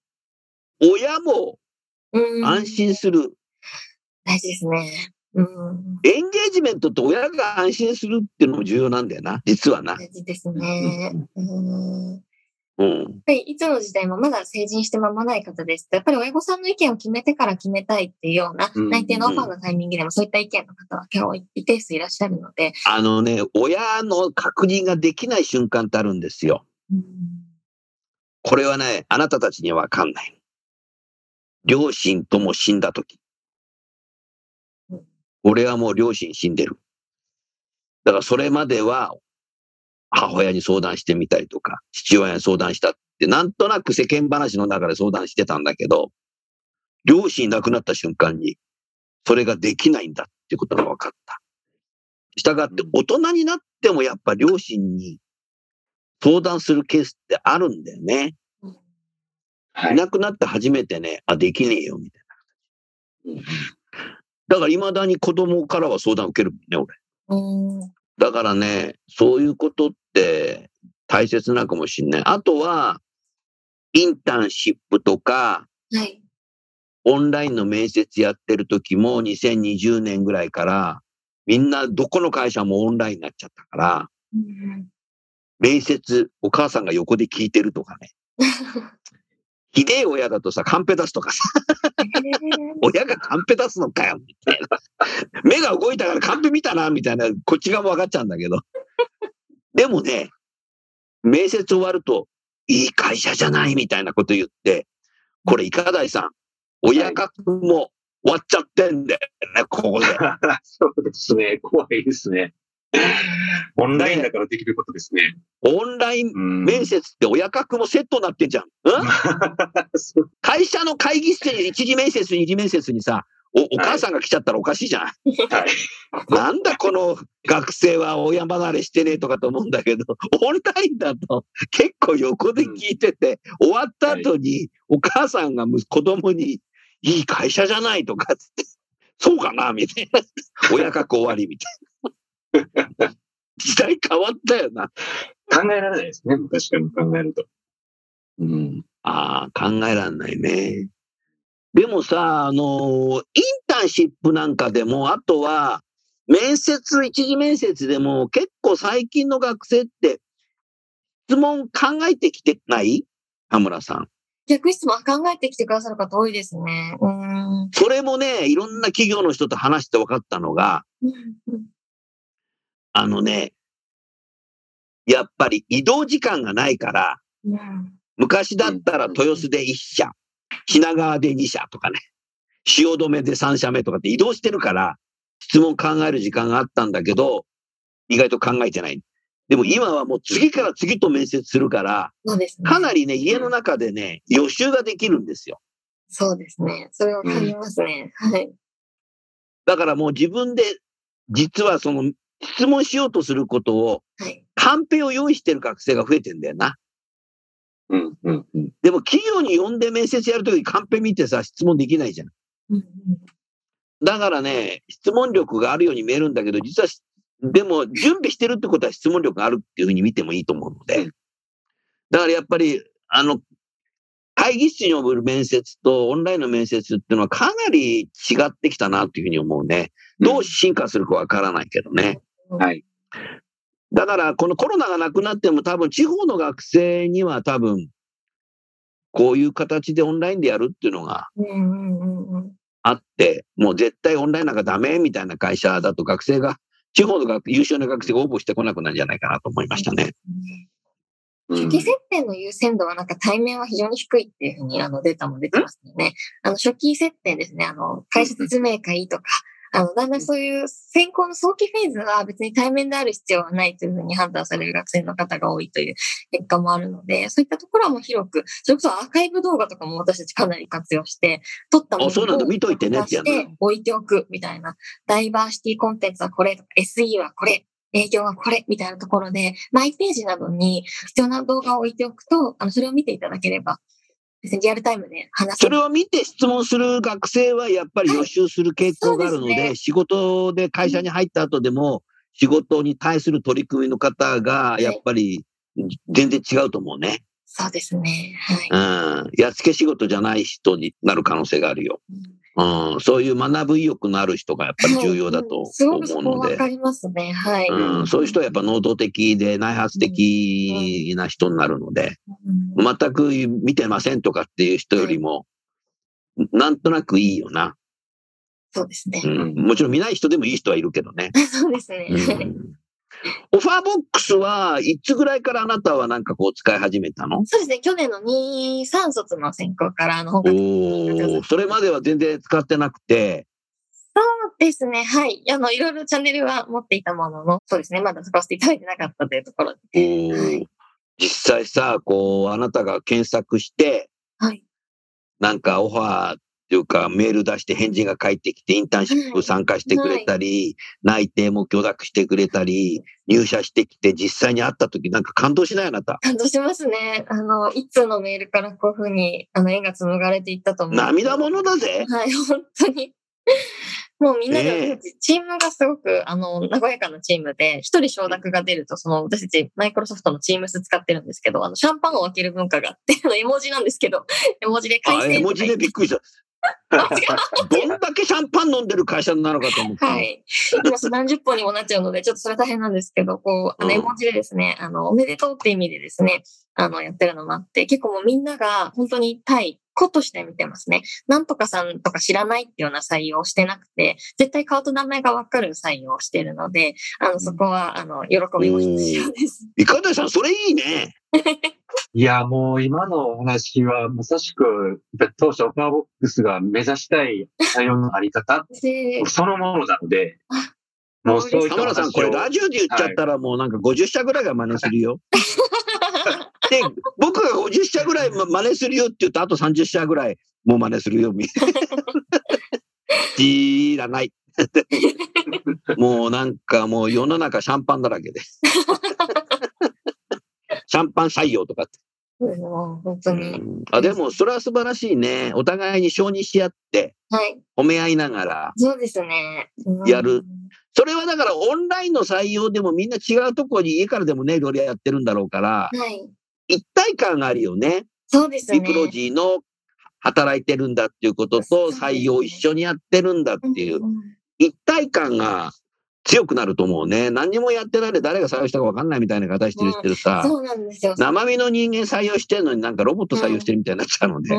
Speaker 3: 親も
Speaker 5: うん
Speaker 3: 安心する。
Speaker 5: 大事ですね。うん。
Speaker 3: エンゲージメントって親が安心するっていうのも重要なんだよな、実はな。
Speaker 5: 大事ですね。うん。やっ
Speaker 3: うん。
Speaker 5: ぱりいつの時代もまだ成人して間もない方ですと、やっぱり親御さんの意見を決めてから決めたいっていうような、
Speaker 6: うん
Speaker 5: 内定のオファーのタイミングでもそういった意見の方は結構一定数いらっしゃるので、
Speaker 3: あのね、親の確認ができない瞬間ってあるんですよ。
Speaker 5: うん
Speaker 3: これはね、あなたたちにはわかんない。両親とも死んだとき
Speaker 5: うん。
Speaker 3: 俺はもう両親死んでる。だからそれまでは母親に相談してみたりとか、父親に相談したって、なんとなく世間話の中で相談してたんだけど、両親亡くなった瞬間に、それができないんだってことが分かった。したがって、大人になってもやっぱ両親に相談するケースってあるんだよね。
Speaker 6: はいい。
Speaker 3: なくなって初めてね、あ、できねえよ、みたい
Speaker 6: うん
Speaker 3: な。だから未だに子供からは相談受けるもんね、俺。
Speaker 5: うん。
Speaker 3: だからね、そういうことって大切なのかもしれない。あとは、インターンシップとか、
Speaker 5: はい。
Speaker 3: オンラインの面接やってる時も2020年ぐらいから、みんなどこの会社もオンラインになっちゃったから、
Speaker 5: うん
Speaker 3: 面接、お母さんが横で聞いてるとかね。ひでえ親だとさ、カンペ出すとかさ、親がカンペ出すのかよ、みたいな。目が動いたからカンペ見たな、みたいな、こっち側も分かっちゃうんだけど。でもね、面接終わると、いい会社じゃない、みたいなこと言って、これ、いかだいさん、親格も終わっちゃってんだよね、ここで。
Speaker 6: そうですね。怖いですね。オンラインだからできることですね。
Speaker 3: オンライン
Speaker 6: うん
Speaker 3: 面接って親格もセットになってんじゃん。うん？会社の会議室に一次面接、二次面接にさ、おお母さんが来ちゃったらおかしいじゃん。
Speaker 6: はい。
Speaker 3: なんだこの学生は親離れしてねえとかと思うんだけど、オンラインだと結構横で聞いてて、終わった後にお母さんがむ子供に、いい会社じゃないとかって、そうかなみたいな。親格終わりみたいな。時代変わったよな。
Speaker 6: 考えられないですね。確かに考えると。うん。
Speaker 3: ああ、考えらんないね。でもさ、あの、インターンシップなんかでも、あとは、面接、一次面接でも、結構最近の学生って、質問考えてきてない？田村さん。
Speaker 5: 逆質問考えてきてくださる方多いですね。うん。
Speaker 3: それもね、いろんな企業の人と話して分かったのが、
Speaker 5: うん
Speaker 3: あのね、やっぱり移動時間がないから、
Speaker 5: うん
Speaker 3: 昔だったら豊洲で1社、品川で2社とかね、汐留で3社目とかって移動してるから、質問考える時間があったんだけど、意外と考えてない。でも今はもう次から次と面接するから、
Speaker 5: ね。
Speaker 3: かなりね、家の中でね、予習ができるんですよ。
Speaker 5: そうですね。それは感じますね。はい。
Speaker 3: だからもう自分で、実はその、質問しようとすることを、
Speaker 5: はい。
Speaker 3: カンペを用意してる学生が増えてんだよな。
Speaker 6: うん。うん。うん。
Speaker 3: でも企業に呼んで面接やるときにカンペ見てさ、質問できないじゃん。
Speaker 5: うんうん
Speaker 3: だからね、質問力があるように見えるんだけど、実はし、でも準備してるってことは質問力があるっていうふうに見てもいいと思うので。だからやっぱり、あの、会議室に呼ぶ面接とオンラインの面接っていうのはかなり違ってきたなっていうふうに思うね。どう進化するかわからないけどね。
Speaker 6: はい。
Speaker 3: だから、このコロナがなくなっても多分地方の学生には多分、こういう形でオンラインでやるっていうのがあって、もう絶対オンラインなんかダメみたいな会社だと学生が、地方の学優秀な学生が応募してこなくなるんじゃないかなと思いましたね。
Speaker 6: うん
Speaker 5: 初期設定の優先度はなんか対面は非常に低いっていうふうにあのデータも出てますよね。あの初期設定ですね。あの会社説明会とか、あのだんだんそういう選考の早期フェーズは別に対面である必要はないというふうに判断される学生の方が多いという結果もあるので、そういったところはもう広く、それこそアーカイブ動画とかも私たちかなり活用して、撮ったもの
Speaker 3: あそうなんだ見といてねって
Speaker 5: 置いておくみたいな。ダイバーシティコンテンツはこれとか、SE はこれ、営業はこれみたいなところで、マイページなどに必要な動画を置いておくと、あの、それを見ていただければ、リアルタイムで話。
Speaker 3: それを見て質問する学生はやっぱり予習する傾向があるので、
Speaker 5: はいですね
Speaker 3: 仕事で会社に入った後でも、仕事に対する取り組みの方が、やっぱり全然違うと思うね。
Speaker 5: そうですね。はい。
Speaker 3: うん。やっつけ仕事じゃない人になる可能性があるよ。うん。そういう学ぶ意欲のある人がやっぱり重要だと思うので。
Speaker 5: こわかりますね。はい。
Speaker 3: うん、そういう人はやっぱ能動的で内発的な人になるので、
Speaker 5: うん
Speaker 3: 全く見てませんとかっていう人よりも、なんとなくいいよな。
Speaker 5: そうですね
Speaker 3: う。ん、もちろん見ない人でもいい人はいるけどね。
Speaker 5: そうですね。
Speaker 3: う
Speaker 5: はい
Speaker 3: ん、オファーボックスはいつぐらいからあなたはなんかこう使い始めたの？
Speaker 5: そうですね。去年の2、3卒の選考から、あの、本
Speaker 3: お
Speaker 5: 格
Speaker 3: ーそれまでは全然使ってなくて、
Speaker 5: そうですね。はい。あの、いろいろチャンネルは持っていたものの、そうですね。まだ使わせていただいてなかったというところで。
Speaker 3: おー
Speaker 5: はい
Speaker 3: 実際さ、こう、あなたが検索して、
Speaker 5: はい。
Speaker 3: なんかオファーっっていうか、メール出して返事が返ってきて、インターンシップ参加してくれたり、内定も許諾してくれたり、入社してきて実際に会った時なんか感動しないあなた？
Speaker 5: 感動しますね。あの、いつのメールからこういうふうに、あの、縁が紡がれていったと思う。
Speaker 3: 涙ものだぜ。
Speaker 5: はい、本当に。もうみんな
Speaker 3: ね
Speaker 5: で、チームがすごく、あの、和やかなチームで、一人承諾が出ると、その、私たち、マイクロソフトのチームス使ってるんですけど、あの、シャンパンを開ける文化があって、あ の絵文字なんですけど、絵文字で
Speaker 3: あ、
Speaker 5: 回線
Speaker 3: 絵文字でびっくりした。どんだけシャンパン飲んでる会社なのかと思った。
Speaker 5: はい。今、何十本にもなっちゃうので、ちょっとそれ大変なんですけど、こう、あの、
Speaker 3: うん
Speaker 5: 絵文字でですね、あの、おめでとうって意味でですね、あの、やってるのもあって、結構もうみんなが本当に対個として見てますね。なんとかさんとか知らないっていうような採用をしてなくて、絶対顔と名前がわかる採用をしてるので、あの、そこは、あの、喜びも必要です。
Speaker 3: いかださん、それいいね。
Speaker 6: いや、もう今のお話はまさしく、当初オファーボックスが目指したい採用のあり方
Speaker 5: で
Speaker 6: そのものなので
Speaker 5: あ、
Speaker 6: もうそういった
Speaker 3: 浜田さん、これラ
Speaker 6: ジ
Speaker 3: ジオで言っちゃったらもうなんか50社ぐらいが真似するよ。で、僕が50社ぐらい真似するよって言うと、あと30社ぐらいもう真似するよ。み知 らない。もうなんかもう世の中シャンパンだらけで。シャンパン採用とかって。
Speaker 5: 本当に。
Speaker 3: うんあでも、それは素晴らしいね。お互いに承認し合って、
Speaker 5: はい。
Speaker 3: 褒め合いながら。
Speaker 5: そうですね。うん
Speaker 3: やる。それはだからオンラインの採用でもみんな違うところに家からでもね、いろいろやってるんだろうから、
Speaker 5: はい。
Speaker 3: 一体感があるよね。
Speaker 5: そうですね。
Speaker 3: ビプロジーの働いてるんだっていうことと採用一緒にやってるんだっていう、
Speaker 5: ん
Speaker 3: 一体感が強くなると思うね。何にもやってないで誰が採用したか分かんないみたいな形してるしてるさ、
Speaker 5: そうなんですよ。
Speaker 3: 生身の人間採用してるのになんかロボット採用してるみたいになっちゃうので。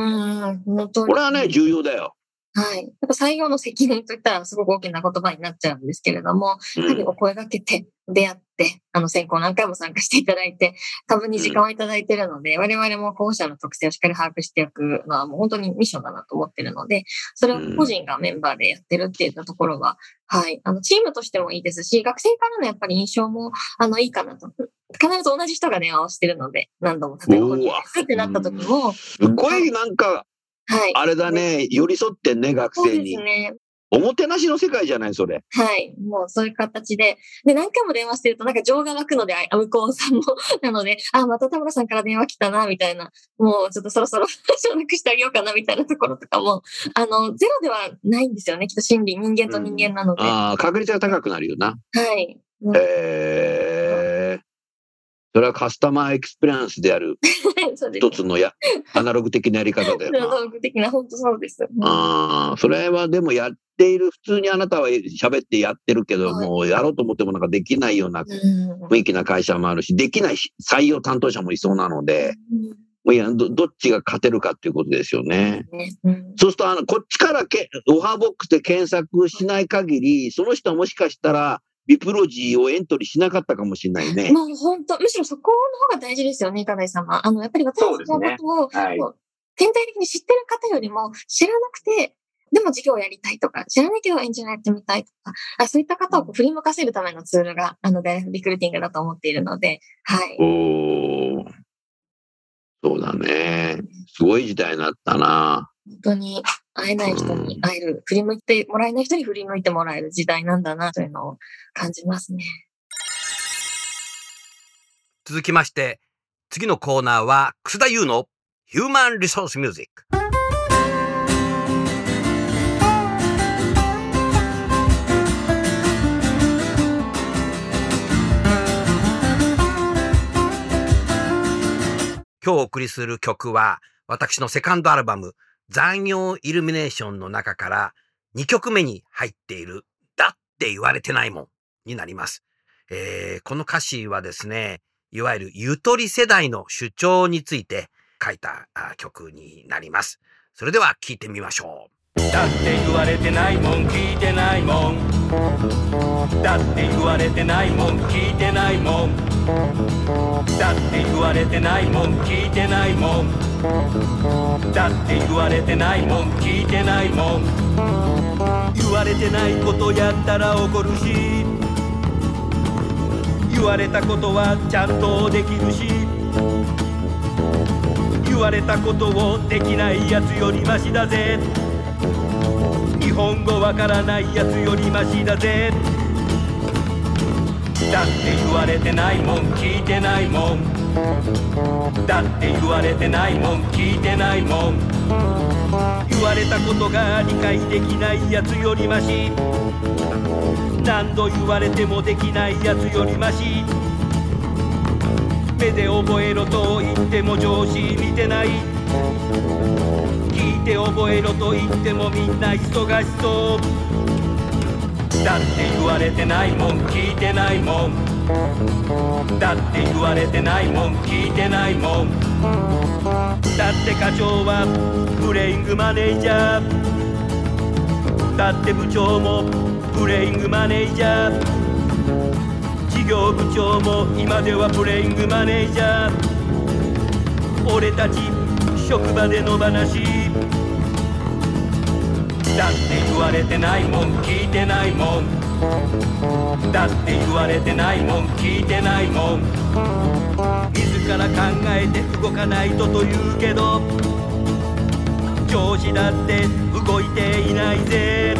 Speaker 3: これはね、重要だよ。
Speaker 5: はい。やっぱ採用の責任といったらすごく大きな言葉になっちゃうんですけれども、
Speaker 3: うん
Speaker 5: やはりお声掛けて、出会って、あの選考何回も参加していただいて、株に時間をいただいているので、我々も候補者の特性をしっかり把握していくのはもう本当にミッションだなと思っているので、それを個人がメンバーでやってるっていったところは、はい。あの、チームとしてもいいですし、学生からのやっぱり印象も、あの、いいかなと。必ず同じ人が電話をしてるので、何度も例えば、こう
Speaker 3: うわ
Speaker 5: ですってなった時も、
Speaker 3: すごいなんか、
Speaker 5: はい。
Speaker 3: あれだね、寄り添ってんね、学
Speaker 5: そうです
Speaker 3: 生に。
Speaker 5: ね。
Speaker 3: おもてなしの世界じゃない、それ。
Speaker 5: はい。もうそういう形で。で、何回も電話してると、なんか情が湧くので、あ向こうさんも。なので、あ、また田村さんから電話来たな、みたいな。もうちょっとそろそろ 承諾してあげようかな、みたいなところとかも、あの、ゼロではないんですよね。きっと心理、人間と人間なので。は
Speaker 3: ああ、確率が高くなるよな。
Speaker 5: い。もう
Speaker 3: えー、それはカスタマーエクスペリエンスである。一つのや、アナログ的なやり方だよな。
Speaker 5: 道具的な、本当そうです。
Speaker 3: ああ、それはでもやっている、普通にあなたは喋ってやってるけど、
Speaker 5: はい
Speaker 3: もうやろうと思ってもなんかできないような
Speaker 5: うん
Speaker 3: 雰囲気な会社もあるし、できないし採用担当者もいそうなので、もういやどどっちが勝てるかっていうことですよね。
Speaker 5: ねうん
Speaker 3: そうすると、あの、こっちからけ OfferBox で検索しない限り、その人はもしかしたら、 BIPROGY をエントリーしなかったかもしれないね。
Speaker 5: もう本当、むしろそこの方が大事ですよね、いかだい様。あの、やっぱり私のことを、
Speaker 6: はい
Speaker 5: 全体的に知ってる方よりも、知らなくて、でも授業をやりたいとか、知らないけどエンジニアやってみたいとか、あそういった方をこう振り向かせるためのツールが、あの、ダイレクトリクルーティングだと思っているので、はい。
Speaker 3: おーそうだね。すごい時代になったな。
Speaker 5: 本当に会えない人に会える、振り向いてもらえない人に振り向いてもらえる時代なんだな、というのを感じますね。
Speaker 7: 続きまして、次のコーナーは、楠田優のヒューマンリソースミュージック。今日お送りする曲は、私のセカンドアルバム、残業イルミネーションの中から2曲目に入っている、だって言われてないもんになります。えーこの歌詞はですね、いわゆるゆとり世代の主張について書いた曲になります。それでは聴いてみましょう
Speaker 2: だって言われてないもん聞いてないもんだって言われてないもん聞いてないもんだって言われてないもん聞いてないもん。だって言われてないもん聞いてないもん。言われてないことやったら怒るし。言われたことはちゃんとできるし。言われたことをできないやつよりマシだぜ。日本語わからないやつよりマシだぜ。だって言われてないもん聞いてないもん。だって言われてないもん聞いてないもん。言われたことが理解できないやつよりマシ。何度言われてもできないやつよりマシ。目で覚えろと言っても上司見てない。聞いて覚えろと言ってもみんな忙しそう。だって言われてないもん聞いてないもん。だって言われてないもん聞いてないもん。だって課長はプレイングマネージャー。だって部長もプレイングマネージャー。事業部長も今ではプレイングマネージャー。俺たち職場での話だって言われてないもん聞いてないもん。だって言われてないもん聞いてないもん。自ら考えて動かないとと言うけど上司だって動いていないぜ。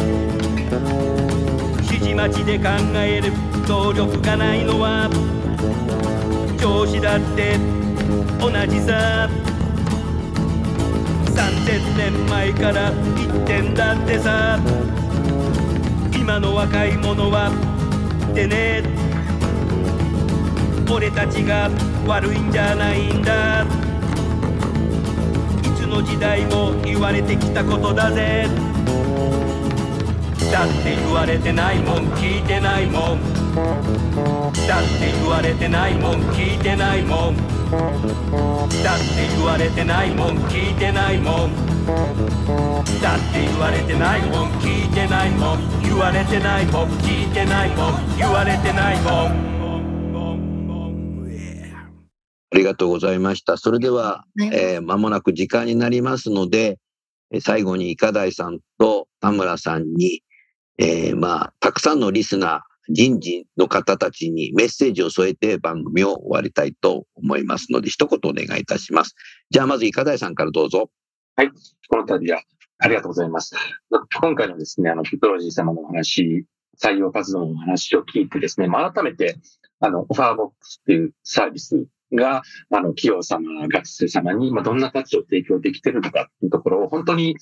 Speaker 2: 指示待ちで考える能力がないのは上司だって同じさ。3000年前から言ってんだってさ。今の若い者はってね。俺たちが悪いんじゃないんだ。いつの時代も言われてきたことだぜ。だって言われてないもん聞いてないもん。だって言われてないもん聞いてないもん。だって言われてないもん聞いてないもん。だって言われてないもん聞いてないもん。言われてないもん聞いてないもん。言われてないもん。
Speaker 3: ありがとうございました。それでは、えー、間もなく時間になりますので、えー最後に、い。かだいさんと田村さんに、えーまあ、たくさんのリスナー、人事の方たちにメッセージを添えて番組を終わりたいと思いますので、一言お願いいたします。じゃあ、まず、いかだいさんからどうぞ。
Speaker 6: はいこの度はありがとうございます。今回のですね、あの、ピプロジー様のお話、採用活動のお話を聞いてですね、まあ、改めて、あの、オファーボックスっていうサービスが、あの、企業様、学生様に、まあ、どんな価値を提供できてるのかっていうところを、本当に、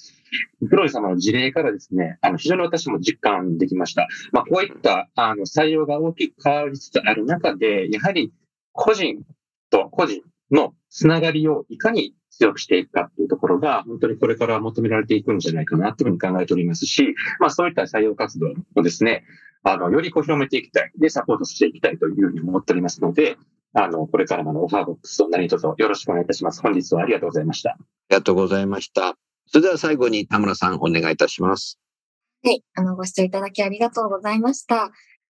Speaker 6: ピプロジー様の事例からですね、あの、非常に私も実感できました。まあ、こういった、あの、採用が大きく変わりつつある中で、やはり、個人と個人のつながりをいかに強くしていくかっていうところが、本当にこれから求められていくんじゃないかなというふうに考えておりますし、まあそういった採用活動をですね、あの、よりこう広めていきたい、で、サポートしていきたいというふうに思っておりますので、あの、これからもあのオファーボックスを何卒よろしくお願いいたします。本日はありがとうございました。
Speaker 3: ありがとうございました。それでは最後に田村さんお願いいたします。
Speaker 5: はい。あの、ご視聴いただきありがとうございました。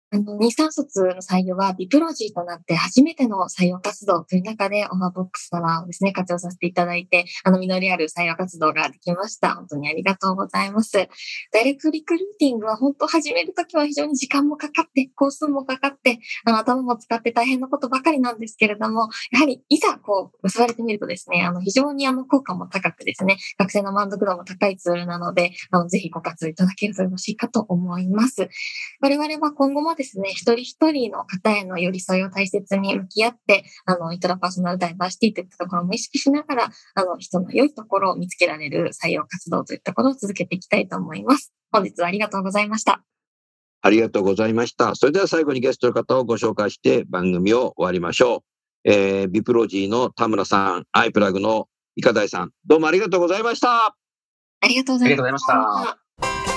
Speaker 5: あの、日産卒の採用はビプロジーとなって初めての採用活動という中でオファーボックス様をですね、活用させていただいて、あの、実りある採用活動ができました。本当にありがとうございます。ダイレクトリクルーティングは本当始めるときは非常に時間もかかって、工数もかかって、あの、頭も使って大変なことばかりなんですけれども、やはりいざこう、結ばれてみるとですね、あの、非常にあの、効果も高くですね、学生の満足度も高いツールなので、あの、ぜひご活用いただけるとよろしいかと思います。我々は今後もですね、一人一人の方への寄り添いを大切に向き合って、あの、イントラパーソナルダイバーシティといったところも意識しながら、あの、人の良いところを見つけられる採用活動といったことを続けていきたいと思います。本日はありがとうございました。
Speaker 3: ありがとうございました。それでは最後にゲストの方をご紹介して番組を終わりましょう。えー、ビプロジーの田村さん、アイプラグのイカダイさん、どうもありがとうございました。
Speaker 5: ありがとうございました。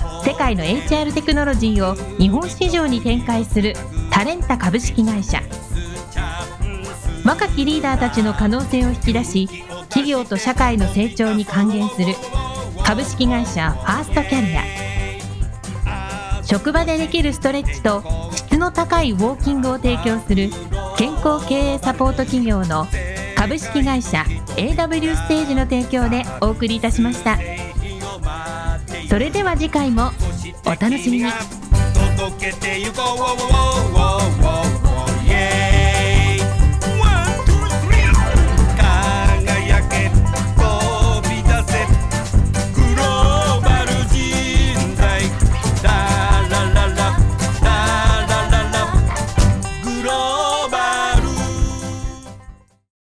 Speaker 1: 世界の HR テクノロジーを日本市場に展開するタレンタ株式会社。若きリーダーたちの可能性を引き出し企業と社会の成長に還元する株式会社ファーストキャリア。職場でできるストレッチと質の高いウォーキングを提供する健康経営サポート企業の株式会社 AW ステージの提供でお送りいたしました。それでは次回もお楽しみに。
Speaker 2: 届けてゆこう。